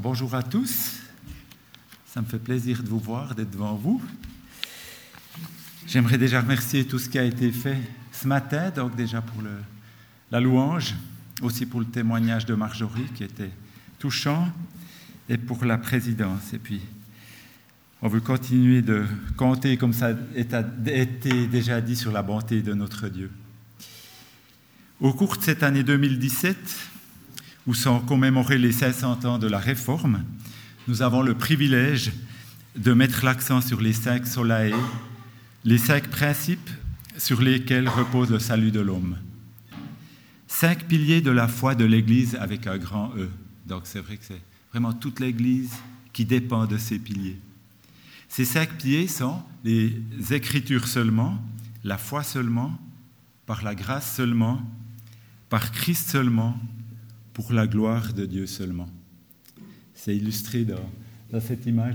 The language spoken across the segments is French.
Bonjour à tous. Ça me fait plaisir de vous voir, d'être devant vous. J'aimerais déjà remercier tout ce qui a été fait ce matin, donc déjà pour la louange, aussi pour le témoignage de Marjorie qui était touchant, et pour la présidence. Et puis, on veut continuer de compter, comme ça a été déjà dit, sur la bonté de notre Dieu. Au cours de cette année 2017, où sont commémorés les 500 ans de la Réforme, nous avons le privilège de mettre l'accent sur les cinq solae, les cinq principes sur lesquels repose le salut de l'homme. Cinq piliers de la foi de l'Église avec un grand E. Donc c'est vrai que c'est vraiment toute l'Église qui dépend de ces piliers. Ces cinq piliers sont les Écritures seulement, la foi seulement, par la grâce seulement, par Christ seulement pour la gloire de Dieu seulement. C'est illustré dans, cette image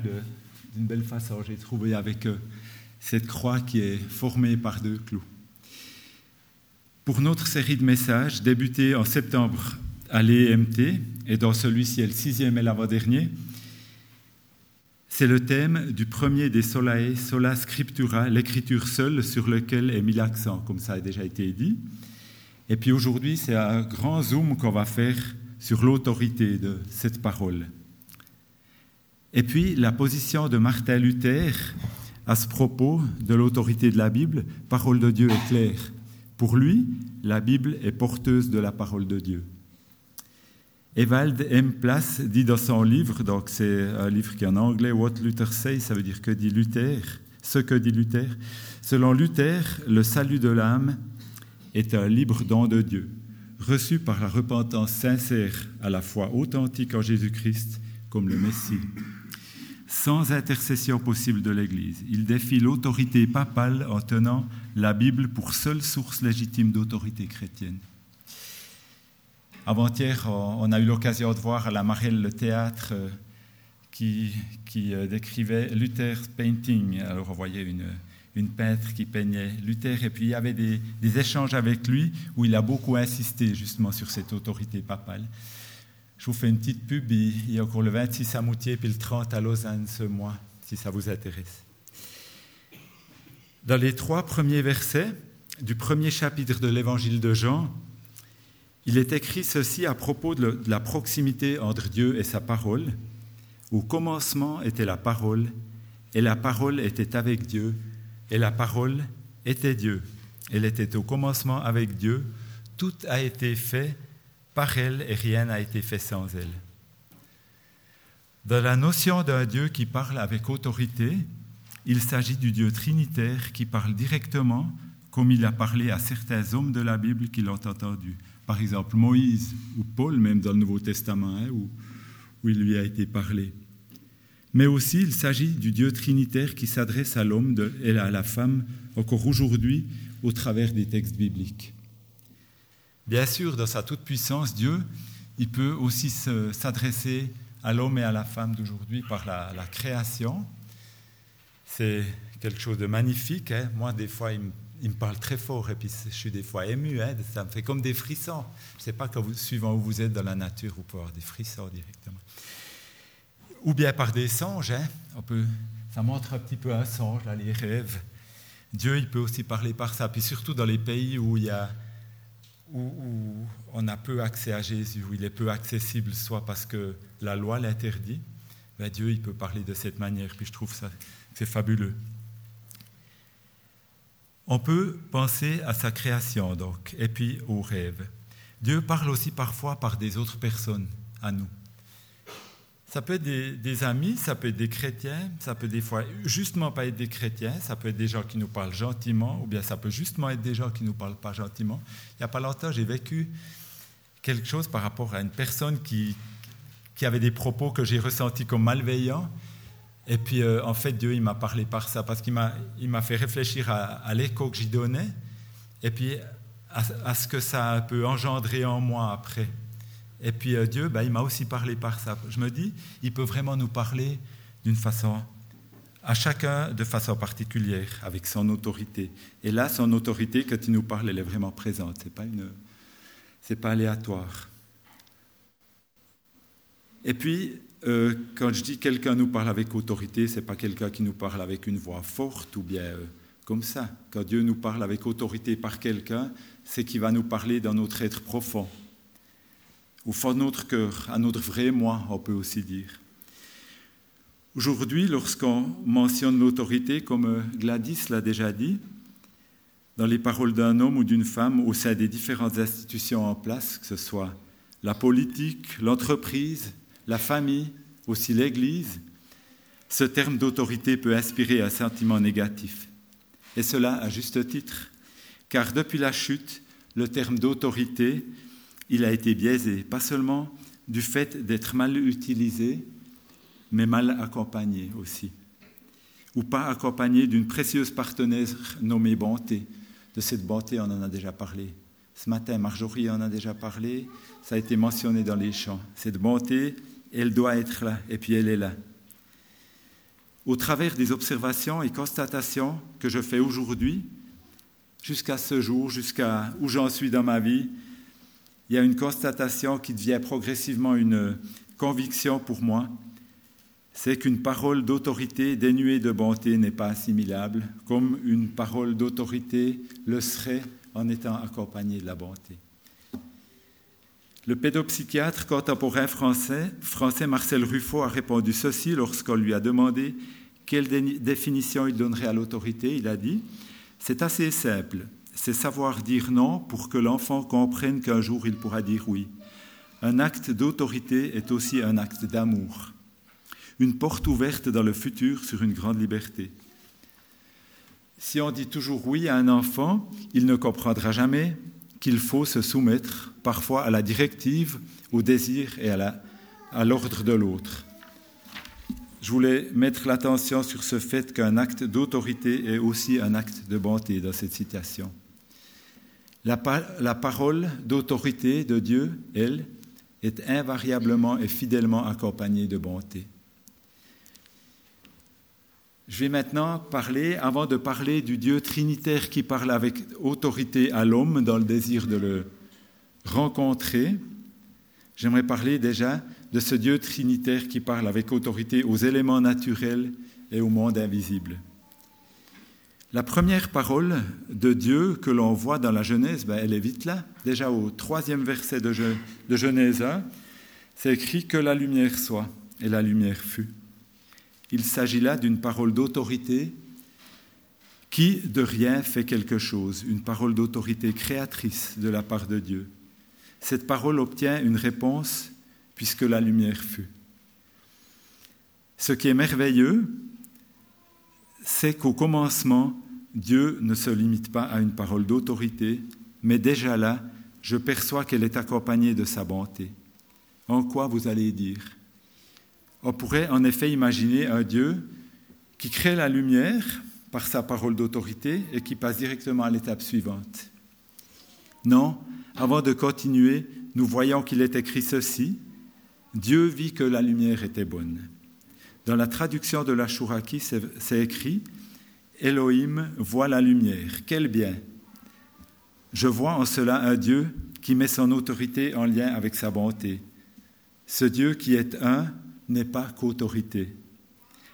d'une belle façon, j'ai trouvé, avec euh, cette croix qui est formée par deux clous. Pour notre série de messages, débutée en septembre à l'EMT, et dans celui-ci le sixième et l'avant-dernier, c'est le thème du premier des Solae, Sola Scriptura, l'écriture seule sur lequel est mis l'accent, comme ça a déjà été dit. Et puis aujourd'hui, c'est un grand zoom qu'on va faire sur l'autorité de cette parole. Et puis la position de Martin Luther à ce propos de l'autorité de la Bible, parole de Dieu est claire. Pour lui, la Bible est porteuse de la parole de Dieu. Ewald M. Place dit dans son livre, donc c'est un livre qui est en anglais, What Luther Says, ça veut dire que dit Luther, ce que dit Luther. Selon Luther, le salut de l'âme est un libre don de Dieu, reçu par la repentance sincère à la fois authentique en Jésus-Christ comme le Messie. Sans intercession possible de l'Église, il défie l'autorité papale en tenant la Bible pour seule source légitime d'autorité chrétienne. Avant-hier, on a eu l'occasion de voir à la Marelle le théâtre euh, qui, euh, décrivait Luther's Painting. Alors une, une peintre qui peignait Luther, et puis il y avait des, échanges avec lui où il a beaucoup insisté justement sur cette autorité papale. Je vous fais une petite pub, il y a encore le 26 à Moutier, puis le 30 à Lausanne ce mois, si ça vous intéresse. Dans les trois premiers versets du premier chapitre de l'évangile de Jean, il est écrit ceci à propos de la proximité entre Dieu et sa parole. Au commencement était la parole, et la parole était avec Dieu, et la parole était Dieu. Elle était au commencement avec Dieu. Tout a été fait par elle et rien n'a été fait sans elle. Dans la notion d'un Dieu qui parle avec autorité, il s'agit du Dieu trinitaire qui parle directement comme il a parlé à certains hommes de la Bible qui l'ont entendu. Par exemple, Moïse ou Paul, même dans le Nouveau Testament, hein, où, où il lui a été parlé mais aussi il s'agit du Dieu trinitaire qui s'adresse à l'homme et à la femme encore aujourd'hui au travers des textes bibliques. Bien sûr, dans sa toute-puissance, Dieu, il peut aussi s'adresser à l'homme et à la femme d'aujourd'hui par la, création. C'est quelque chose de magnifique. Hein. Moi, des fois, il me, parle très fort et puis je suis des fois ému. Hein. Ça me fait comme des frissons. Je ne sais pas, quand vous, suivant où vous êtes dans la nature, vous pouvez avoir des frissons directement ou bien par des songes. Hein. On peut, ça montre un petit peu un songe, là, les rêves. Dieu, il peut aussi parler par ça. Puis surtout dans les pays où, il y a, où, on a peu accès à Jésus, où il est peu accessible, soit parce que la loi l'interdit, ben Dieu, il peut parler de cette manière. Puis je trouve ça, c'est fabuleux. On peut penser à sa création, donc, et puis aux rêves. Dieu parle aussi parfois par des autres personnes à nous. Ça peut être des, amis, ça peut être des chrétiens, ça peut des fois justement pas être des chrétiens, ça peut être des gens qui nous parlent gentiment, ou bien ça peut justement être des gens qui nous parlent pas gentiment. Il n'y a pas longtemps, j'ai vécu quelque chose par rapport à une personne qui, qui avait des propos que j'ai ressentis comme malveillants. Et puis, euh, en fait, Dieu, il m'a parlé par ça, parce qu'il m'a, fait réfléchir à, l'écho que j'y donnais, et puis à, à, ce que ça peut engendrer en moi après. Et puis euh, Dieu, ben, il m'a aussi parlé par ça. Je me dis, il peut vraiment nous parler d'une façon, à chacun de façon particulière, avec son autorité. Et là, son autorité, quand il nous parle, elle est vraiment présente. Ce n'est pas, une, pas aléatoire. Et puis, euh, quand je dis quelqu'un nous parle avec autorité, c'est pas quelqu'un qui nous parle avec une voix forte ou bien euh, comme ça. Quand Dieu nous parle avec autorité par quelqu'un, c'est qu'il va nous parler dans notre être profond, au fond de notre cœur, à notre vrai moi, on peut aussi dire. Aujourd'hui, lorsqu'on mentionne l'autorité, comme Gladys l'a déjà dit, dans les paroles d'un homme ou d'une femme au sein des différentes institutions en place, que ce soit la politique, l'entreprise, la famille, aussi l'Église, ce terme d'autorité peut inspirer un sentiment négatif. Et cela à juste titre, car depuis la chute, le terme d'autorité, il a été biaisé, pas seulement du fait d'être mal utilisé, mais mal accompagné aussi, ou pas accompagné d'une précieuse partenaire nommée bonté. De cette bonté, on en a déjà parlé. Ce matin, Marjorie en a déjà parlé, ça a été mentionné dans les chants. Cette bonté, elle doit être là, et puis elle est là. Au travers des observations et constatations que je fais aujourd'hui, jusqu'à ce jour, jusqu'à où j'en suis dans ma vie, il y a une constatation qui devient progressivement une conviction pour moi, c'est qu'une parole d'autorité dénuée de bonté n'est pas assimilable, comme une parole d'autorité le serait en étant accompagnée de la bonté. Le pédopsychiatre contemporain français, français Marcel Ruffo a répondu ceci lorsqu'on lui a demandé quelle définition il donnerait à l'autorité. Il a dit C'est assez simple, c'est savoir dire non pour que l'enfant comprenne qu'un jour il pourra dire oui. Un acte d'autorité est aussi un acte d'amour, une porte ouverte dans le futur sur une grande liberté. Si on dit toujours oui à un enfant, il ne comprendra jamais, qu'il faut se soumettre parfois à la directive, au désir et à l'ordre de l'autre. Je voulais mettre l'attention sur ce fait qu'un acte d'autorité est aussi un acte de bonté dans cette citation. La, parole d'autorité de Dieu, elle, est invariablement et fidèlement accompagnée de bonté. Je vais maintenant parler, avant de parler du Dieu trinitaire qui parle avec autorité à l'homme dans le désir de le rencontrer, j'aimerais parler déjà de ce Dieu trinitaire qui parle avec autorité aux éléments naturels et au monde invisible. La première parole de Dieu que l'on voit dans la Genèse, ben, elle est vite là, déjà au troisième verset de, de Genèse 1, c'est écrit que la lumière soit, et la lumière fut. Il s'agit là d'une parole d'autorité qui, de rien, fait quelque chose, une parole d'autorité créatrice de la part de Dieu. Cette parole obtient une réponse puisque la lumière fut. Ce qui est merveilleux, c'est qu'au commencement, Dieu ne se limite pas à une parole d'autorité, mais déjà là, je perçois qu'elle est accompagnée de sa bonté. En quoi vous allez dire? On pourrait en effet imaginer un Dieu qui crée la lumière par sa parole d'autorité et qui passe directement à l'étape suivante. Non, avant de continuer, nous voyons qu'il est écrit ceci. Dieu vit que la lumière était bonne. Dans la traduction de la Shuraki, c'est écrit Elohim voit la lumière. Quel bien Je vois en cela un Dieu qui met son autorité en lien avec sa bonté. Ce Dieu qui est un n'est pas qu'autorité.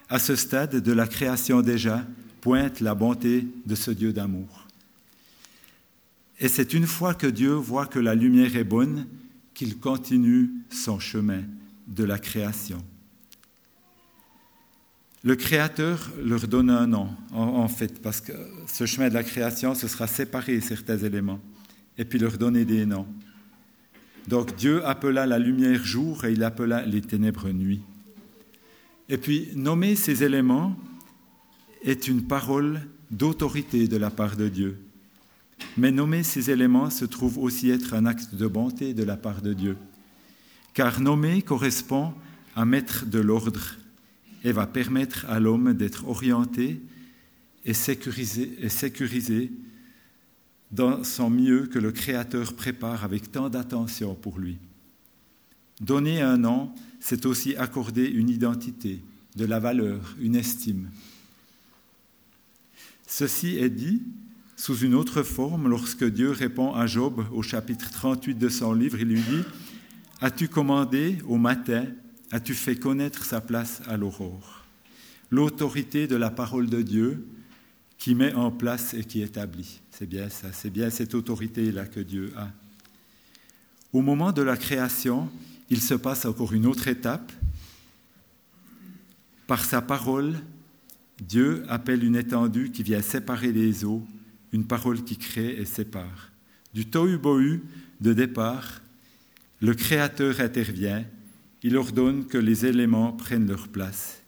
À ce stade de la création déjà pointe la bonté de ce Dieu d'amour. Et c'est une fois que Dieu voit que la lumière est bonne qu'il continue son chemin de la création. Le Créateur leur donne un nom, en, fait, parce que ce chemin de la création, ce sera séparer certains éléments, et puis leur donner des noms. Donc Dieu appela la lumière jour et il appela les ténèbres nuit. Et puis nommer ces éléments est une parole d'autorité de la part de Dieu. Mais nommer ces éléments se trouve aussi être un acte de bonté de la part de Dieu. Car nommer correspond à mettre de l'ordre et va permettre à l'homme d'être orienté et sécurisé, dans son mieux que le Créateur prépare avec tant d'attention pour lui. Donner un nom, c'est aussi accorder une identité, de la valeur, une estime. Ceci est dit sous une autre forme lorsque Dieu répond à Job au chapitre 38 de son livre. Il lui dit, As-tu commandé au matin as-tu fait connaître sa place à l'aurore? L'autorité de la parole de Dieu qui met en place et qui établit. C'est bien ça, c'est bien cette autorité-là que Dieu a. Au moment de la création, il se passe encore une autre étape. Par sa parole, Dieu appelle une étendue qui vient séparer les eaux, une parole qui crée et sépare. Du tohu-bohu de départ, le Créateur intervient, il ordonne que les éléments prennent leur place.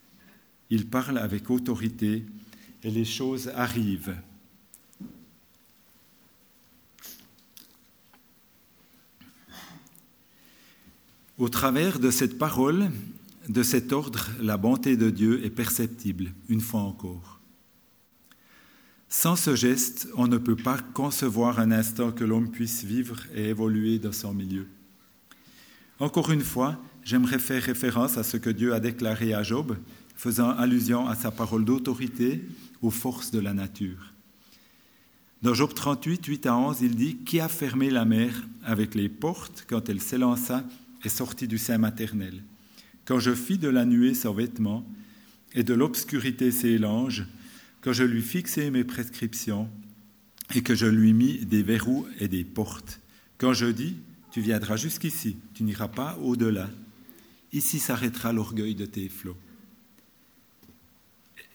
Il parle avec autorité et les choses arrivent. Au travers de cette parole, de cet ordre, la bonté de Dieu est perceptible, une fois encore. Sans ce geste, on ne peut pas concevoir un instant que l'homme puisse vivre et évoluer dans son milieu. Encore une fois, j'aimerais faire référence à ce que Dieu a déclaré à Job, faisant allusion à sa parole d'autorité aux forces de la nature. Dans Job 38, 8 à 11, il dit Qui a fermé la mer avec les portes quand elle s'élança et sortit du sein maternel? Quand je fis de la nuée son vêtement et de l'obscurité ses langes, quand je lui fixai mes prescriptions et que je lui mis des verrous et des portes, quand je dis tu viendras jusqu'ici, tu n'iras pas au-delà. Ici s'arrêtera l'orgueil de tes flots.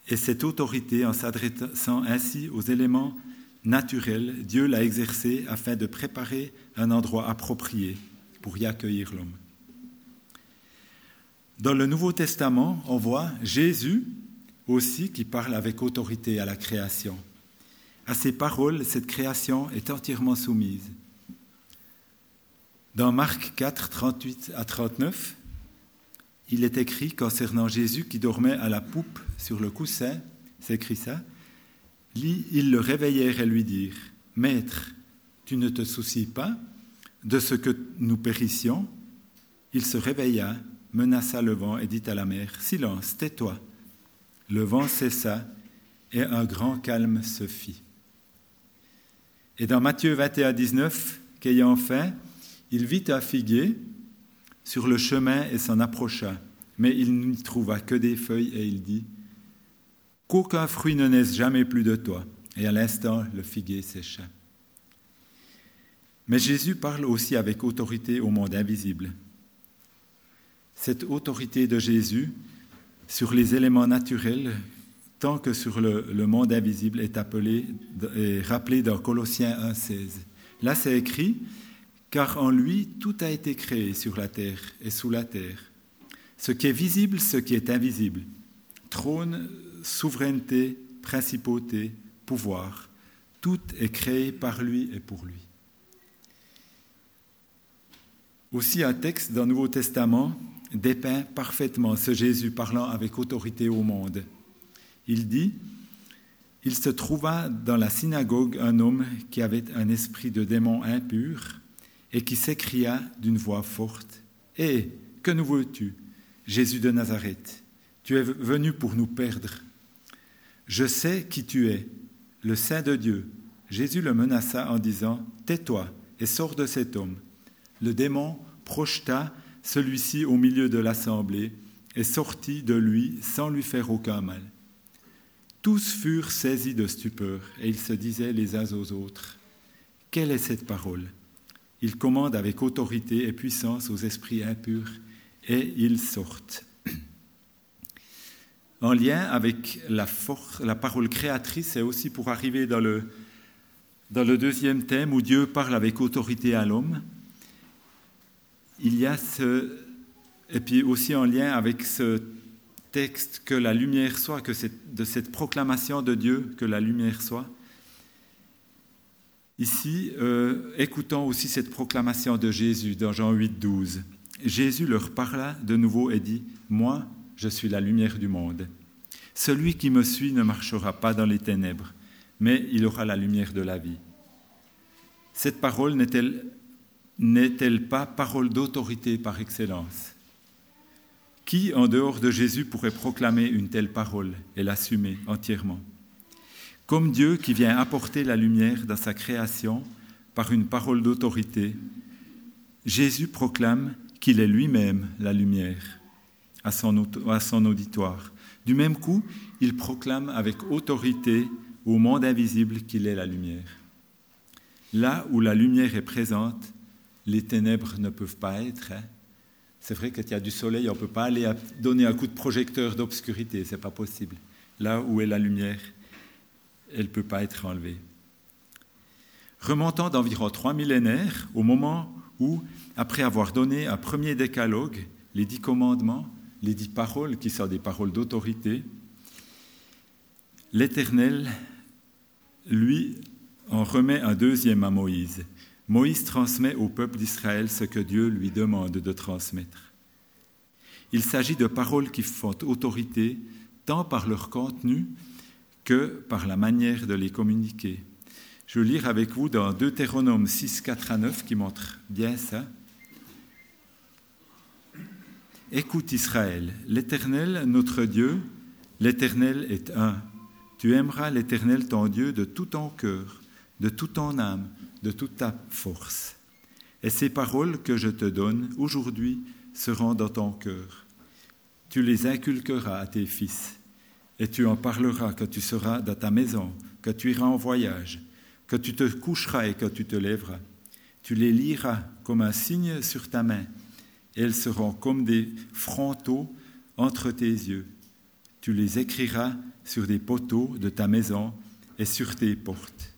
Et cette autorité, en s'adressant ainsi aux éléments naturels, Dieu l'a exercée afin de préparer un endroit approprié pour y accueillir l'homme. Dans le Nouveau Testament, on voit Jésus aussi qui parle avec autorité à la création. À ses paroles, cette création est entièrement soumise. Dans Marc 4, 38 à 39, il est écrit concernant Jésus qui dormait à la poupe sur le coussin, c'est écrit ça, ils le réveillèrent et lui dirent, Maître, tu ne te soucies pas de ce que nous périssions? Il se réveilla, menaça le vent et dit à la mer, Silence, tais-toi. Le vent cessa et un grand calme se fit. Et dans Matthieu 21, 19, qu'ayant faim, il vit un figuier sur le chemin et s'en approcha, mais il n'y trouva que des feuilles et il dit Qu'aucun fruit ne naisse jamais plus de toi. Et à l'instant, le figuier sécha. Mais Jésus parle aussi avec autorité au monde invisible. Cette autorité de Jésus sur les éléments naturels, tant que sur le, monde invisible, est appelée rappelée dans Colossiens 1,16. Là, c'est écrit car en lui tout a été créé sur la terre et sous la terre, ce qui est visible, ce qui est invisible, trône, souveraineté, principauté, pouvoir, tout est créé par lui et pour lui. Aussi un texte le Nouveau Testament dépeint parfaitement ce Jésus parlant avec autorité au monde. Il dit, Il se trouva dans la synagogue un homme qui avait un esprit de démon impur et qui s'écria d'une voix forte Hé, que nous veux-tu, Jésus de Nazareth? Tu es venu pour nous perdre. Je sais qui tu es, le Saint de Dieu. Jésus le menaça en disant Tais-toi et sors de cet homme. Le démon projeta celui-ci au milieu de l'assemblée et sortit de lui sans lui faire aucun mal. Tous furent saisis de stupeur et ils se disaient les uns aux autres Quelle est cette parole? Il commande avec autorité et puissance aux esprits impurs et ils sortent. En lien avec la, force, la parole créatrice, c'est aussi pour arriver dans le, dans le deuxième thème où Dieu parle avec autorité à l'homme. Il y a ce, et puis aussi en lien avec ce texte que la lumière soit, que de cette proclamation de Dieu que la lumière soit. Ici, euh, écoutons aussi cette proclamation de Jésus dans Jean 8, 12. Jésus leur parla de nouveau et dit, Moi, je suis la lumière du monde. Celui qui me suit ne marchera pas dans les ténèbres, mais il aura la lumière de la vie. Cette parole n'est-elle, n'est-elle pas parole d'autorité par excellence? Qui, en dehors de Jésus, pourrait proclamer une telle parole et l'assumer entièrement? Comme Dieu qui vient apporter la lumière dans sa création par une parole d'autorité, Jésus proclame qu'il est lui-même la lumière. à son, auditoire. Du même coup, il proclame avec autorité au monde invisible qu'il est la lumière. Là où la lumière est présente, les ténèbres ne peuvent pas être. Hein. C'est vrai qu'il y a du soleil, on ne peut pas aller donner un coup de projecteur d'obscurité, ce n'est pas possible. Là où est la lumière, elle ne peut pas être enlevée. Remontant d'environ trois millénaires, au moment où, après avoir donné un premier décalogue, les dix commandements, les dix paroles qui sont des paroles d'autorité, l'Éternel, lui, en remet un deuxième à Moïse. Moïse transmet au peuple d'Israël ce que Dieu lui demande de transmettre. Il s'agit de paroles qui font autorité tant par leur contenu que par la manière de les communiquer. Je vais lire avec vous dans Deutéronome 6, 4 à 9 qui montre bien ça. Écoute Israël, l'Éternel, notre Dieu, l'Éternel est un. Tu aimeras l'Éternel ton Dieu de tout ton cœur, de toute ton âme, de toute ta force. Et ces paroles que je te donne aujourd'hui seront dans ton cœur. Tu les inculqueras à tes fils, et tu en parleras quand tu seras dans ta maison, quand tu iras en voyage, que tu te coucheras et que tu te lèveras. Tu les liras comme un signe sur ta main, et elles seront comme des frontaux entre tes yeux. Tu les écriras sur des poteaux de ta maison et sur tes portes.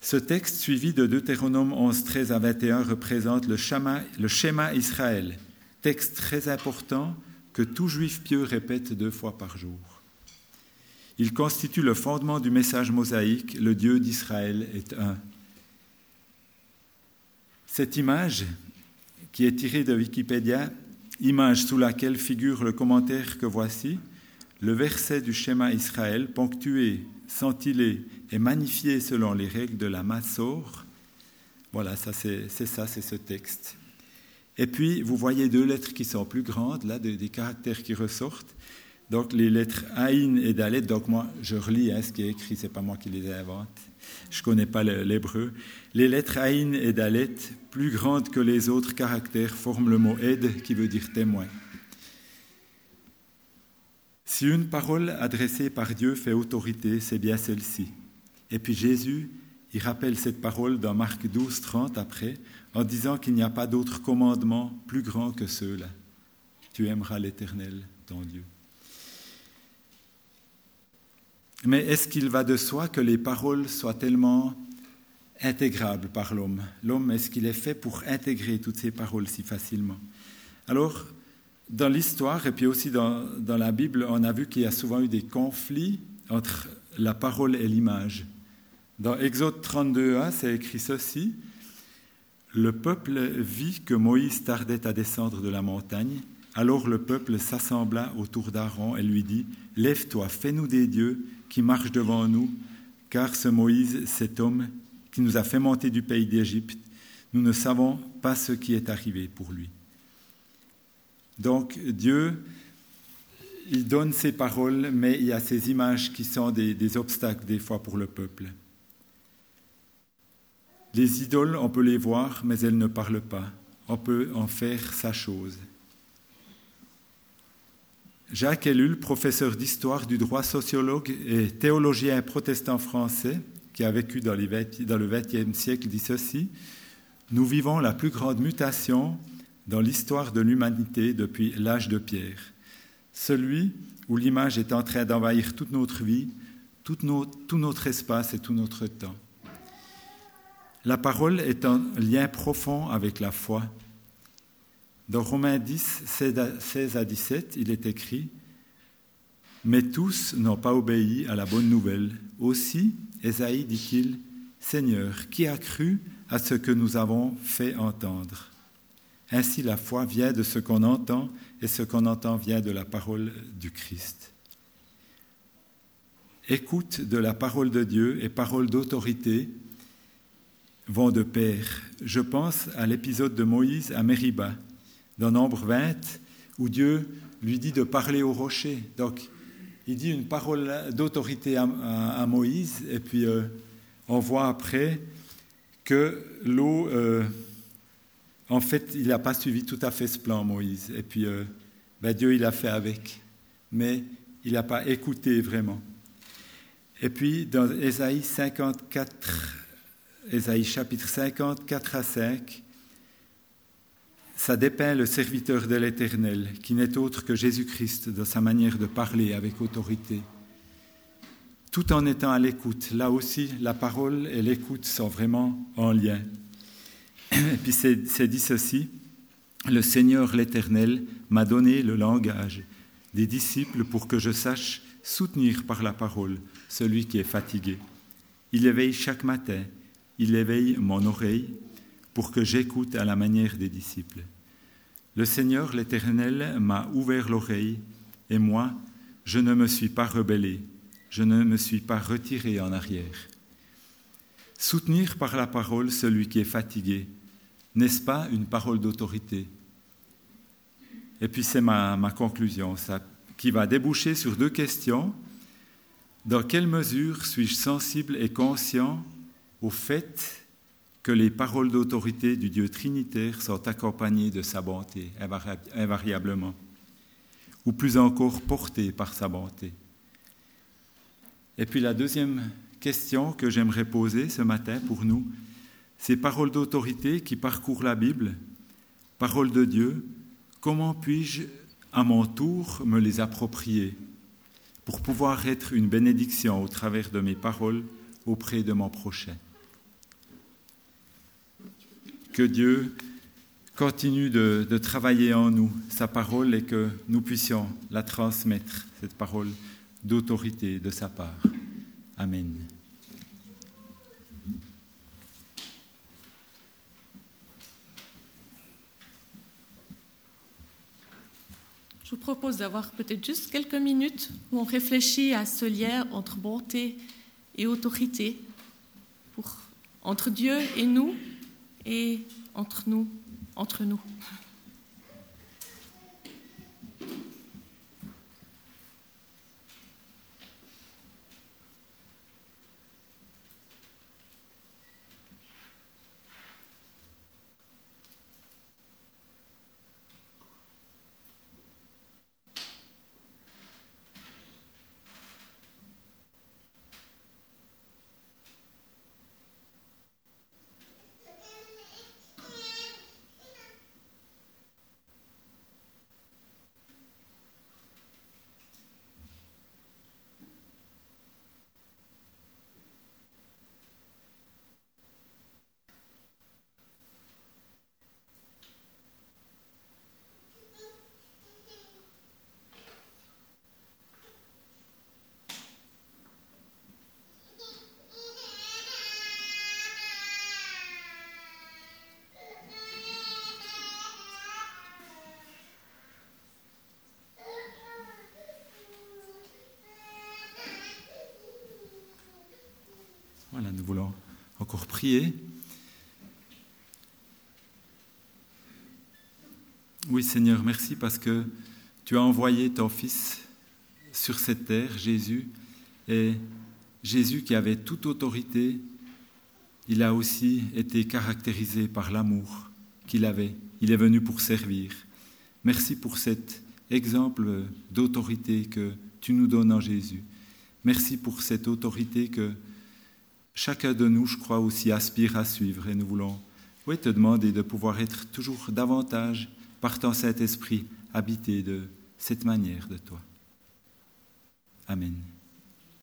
Ce texte suivi de Deutéronome 11, 13 à 21 représente le schéma, le schéma Israël, texte très important tout juif pieux répète deux fois par jour. Il constitue le fondement du message mosaïque, le Dieu d'Israël est un. Cette image, qui est tirée de Wikipédia, image sous laquelle figure le commentaire que voici, le verset du schéma Israël, ponctué, centillé et magnifié selon les règles de la Massor. Voilà, ça c'est ça, c'est ce texte. Et puis, vous voyez deux lettres qui sont plus grandes, là, des, caractères qui ressortent. Donc, les lettres Aïn et Dalet. Donc, moi, je relis hein, ce qui est écrit, c'est pas moi qui les invente. Je connais pas l'hébreu. Les lettres Aïn et Dalet, plus grandes que les autres caractères, forment le mot Ed, qui veut dire témoin. Si une parole adressée par Dieu fait autorité, c'est bien celle-ci. Et puis Jésus, il rappelle cette parole dans Marc 12, 30 après, en disant qu'il n'y a pas d'autre commandement plus grand que ceux-là. Tu aimeras l'Éternel, ton Dieu. Mais est-ce qu'il va de soi que les paroles soient tellement intégrables par l'homme? L'homme, est-ce qu'il est fait pour intégrer toutes ces paroles si facilement? Alors, dans l'histoire et puis aussi dans, la Bible, on a vu qu'il y a souvent eu des conflits entre la parole et l'image. Dans Exode 32a, c'est écrit ceci. Le peuple vit que Moïse tardait à descendre de la montagne. Alors le peuple s'assembla autour d'Aaron et lui dit, Lève-toi, fais-nous des dieux qui marchent devant nous, car ce Moïse, cet homme qui nous a fait monter du pays d'Égypte, nous ne savons pas ce qui est arrivé pour lui. Donc Dieu, il donne ses paroles, mais il y a ces images qui sont des, obstacles des fois pour le peuple. Les idoles, on peut les voir, mais elles ne parlent pas. On peut en faire sa chose. Jacques Ellul, professeur d'histoire du droit sociologue et théologien protestant français, qui a vécu dans, le XXe siècle, dit ceci Nous vivons la plus grande mutation dans l'histoire de l'humanité depuis l'âge de pierre, celui où l'image est en train d'envahir toute notre vie, tout, tout notre espace et tout notre temps. La parole est un lien profond avec la foi. Dans Romains 10, 16 à 17, il est écrit Mais tous n'ont pas obéi à la bonne nouvelle. Aussi, Esaïe dit-il Seigneur, qui a cru à ce que nous avons fait entendre? Ainsi la foi vient de ce qu'on entend et ce qu'on entend vient de la parole du Christ. Écoute de la parole de Dieu et parole d'autorité vont de pair. Je pense à l'épisode de Moïse à Mériba, dans Nombre 20, où Dieu lui dit de parler au rocher. Donc, il dit une parole d'autorité à, Moïse, et puis euh, on voit après que l'eau... Euh, en fait, il n'a pas suivi tout à fait ce plan, Moïse. Et puis, euh, ben, Dieu, il a fait avec. Mais il n'a pas écouté vraiment. Et puis, dans Ésaïe 54, Ésaïe chapitre 54 à 5, ça dépeint le serviteur de l'Éternel, qui n'est autre que Jésus-Christ dans sa manière de parler avec autorité, tout en étant à l'écoute. Là aussi, la parole et l'écoute sont vraiment en lien. Et puis c'est dit ceci, le Seigneur l'Éternel m'a donné le langage des disciples pour que je sache soutenir par la parole celui qui est fatigué. Il éveille chaque matin, il éveille mon oreille pour que j'écoute à la manière des disciples. Le Seigneur l'Éternel m'a ouvert l'oreille et moi, je ne me suis pas rebellé, je ne me suis pas retiré en arrière. Soutenir par la parole celui qui est fatigué, n'est-ce pas une parole d'autorité? Et puis c'est ma, conclusion, ça, qui va déboucher sur deux questions. Dans quelle mesure suis-je sensible et conscient au fait que les paroles d'autorité du Dieu trinitaire sont accompagnées de sa bonté, invariablement, ou plus encore portées par sa bonté. Et puis la deuxième question que j'aimerais poser ce matin pour nous, ces paroles d'autorité qui parcourent la Bible, paroles de Dieu, comment puis-je à mon tour me les approprier pour pouvoir être une bénédiction au travers de mes paroles auprès de mon prochain? Que Dieu continue de, travailler en nous sa parole et que nous puissions la transmettre, cette parole d'autorité de sa part. Amen. Je vous propose d'avoir peut-être juste quelques minutes où on réfléchit à ce lien entre bonté et autorité, pour, entre Dieu et nous, et entre nous, entre nous. Voilà, nous voulons encore prier. Oui Seigneur, merci parce que tu as envoyé ton Fils sur cette terre, Jésus, et Jésus qui avait toute autorité, il a aussi été caractérisé par l'amour qu'il avait. Il est venu pour servir. Merci pour cet exemple d'autorité que tu nous donnes en Jésus. Merci pour cette autorité que chacun de nous, je crois, aussi aspire à suivre et nous voulons oui, te demander de pouvoir être toujours davantage, par ton Saint-Esprit, habité de cette manière de toi. Amen.